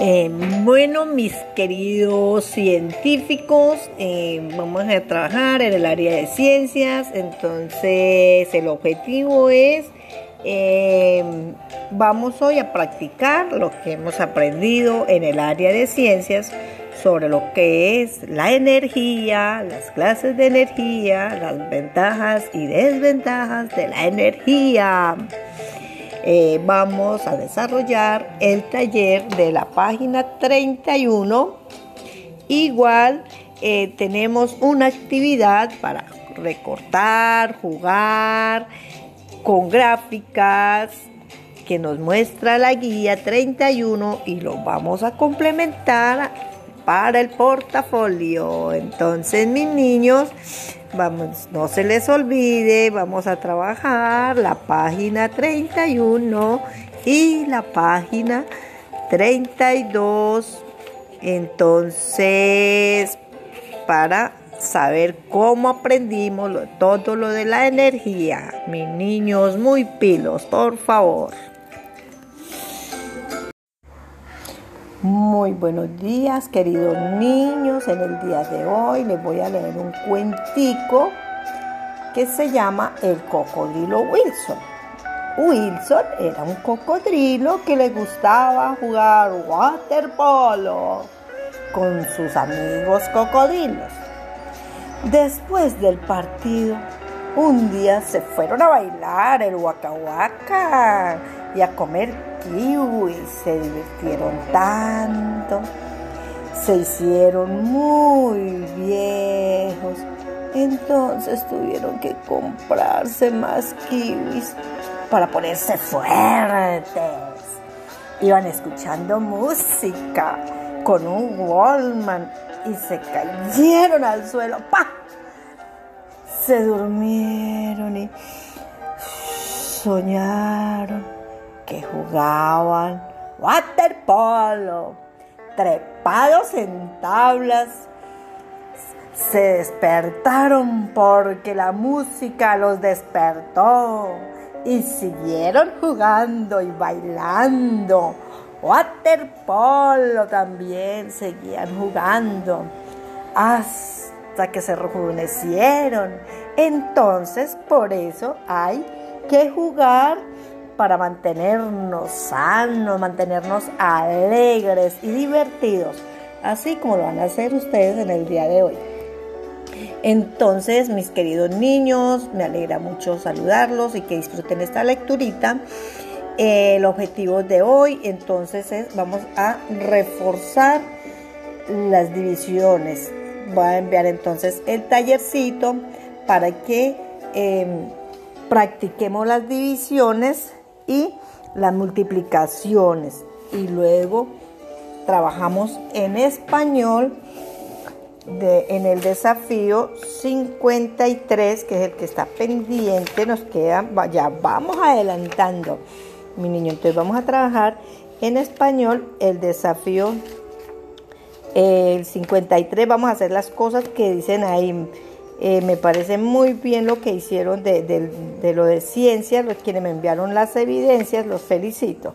Eh, bueno, mis queridos científicos, eh, vamos a trabajar en el área de ciencias. Entonces, el objetivo es, eh, vamos hoy a practicar lo que hemos aprendido en el área de ciencias sobre lo que es la energía, las clases de energía, las ventajas y desventajas de la energía. Eh, vamos a desarrollar el taller de la página 31. Igual eh, tenemos una actividad para recortar, jugar con gráficas que nos muestra la guía 31 y lo vamos a complementar para el portafolio. Entonces, mis niños, vamos, no se les olvide, vamos a trabajar la página 31 y la página 32. Entonces, para saber cómo aprendimos todo lo de la energía. Mis niños muy pilos, por favor. Muy buenos días, queridos niños. En el día de hoy les voy a leer un cuentico que se llama El cocodrilo Wilson. Wilson era un cocodrilo que le gustaba jugar waterpolo con sus amigos cocodrilos. Después del partido, un día se fueron a bailar el waka y a comer y se divirtieron tanto, se hicieron muy viejos, entonces tuvieron que comprarse más kiwis para ponerse fuertes. Iban escuchando música con un Wallman y se cayeron al suelo. ¡Pah! Se durmieron y soñaron que jugaban waterpolo, trepados en tablas, se despertaron porque la música los despertó y siguieron jugando y bailando. Waterpolo también seguían jugando hasta que se rejuvenecieron. Entonces, por eso hay que jugar para mantenernos sanos, mantenernos alegres y divertidos, así como lo van a hacer ustedes en el día de hoy. Entonces, mis queridos niños, me alegra mucho saludarlos y que disfruten esta lecturita. El objetivo de hoy, entonces, es vamos a reforzar las divisiones. Voy a enviar entonces el tallercito para que em, practiquemos las divisiones y las multiplicaciones. Y luego trabajamos en español de, en el desafío 53, que es el que está pendiente, nos queda, ya vamos adelantando, mi niño. Entonces vamos a trabajar en español el desafío el 53, vamos a hacer las cosas que dicen ahí eh, me parece muy bien lo que hicieron de, lo de ciencia, los quienes me enviaron las evidencias, los felicito.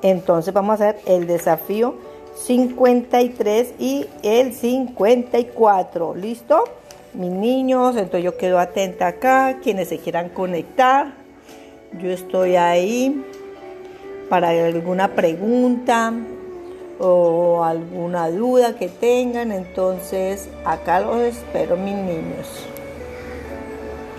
Entonces vamos a hacer el desafío 53 y el 54. ¿Listo? Mis niños, entonces yo quedo atenta acá, quienes se quieran conectar. Yo estoy ahí para alguna pregunta o alguna duda que tengan, entonces acá los espero mis niños.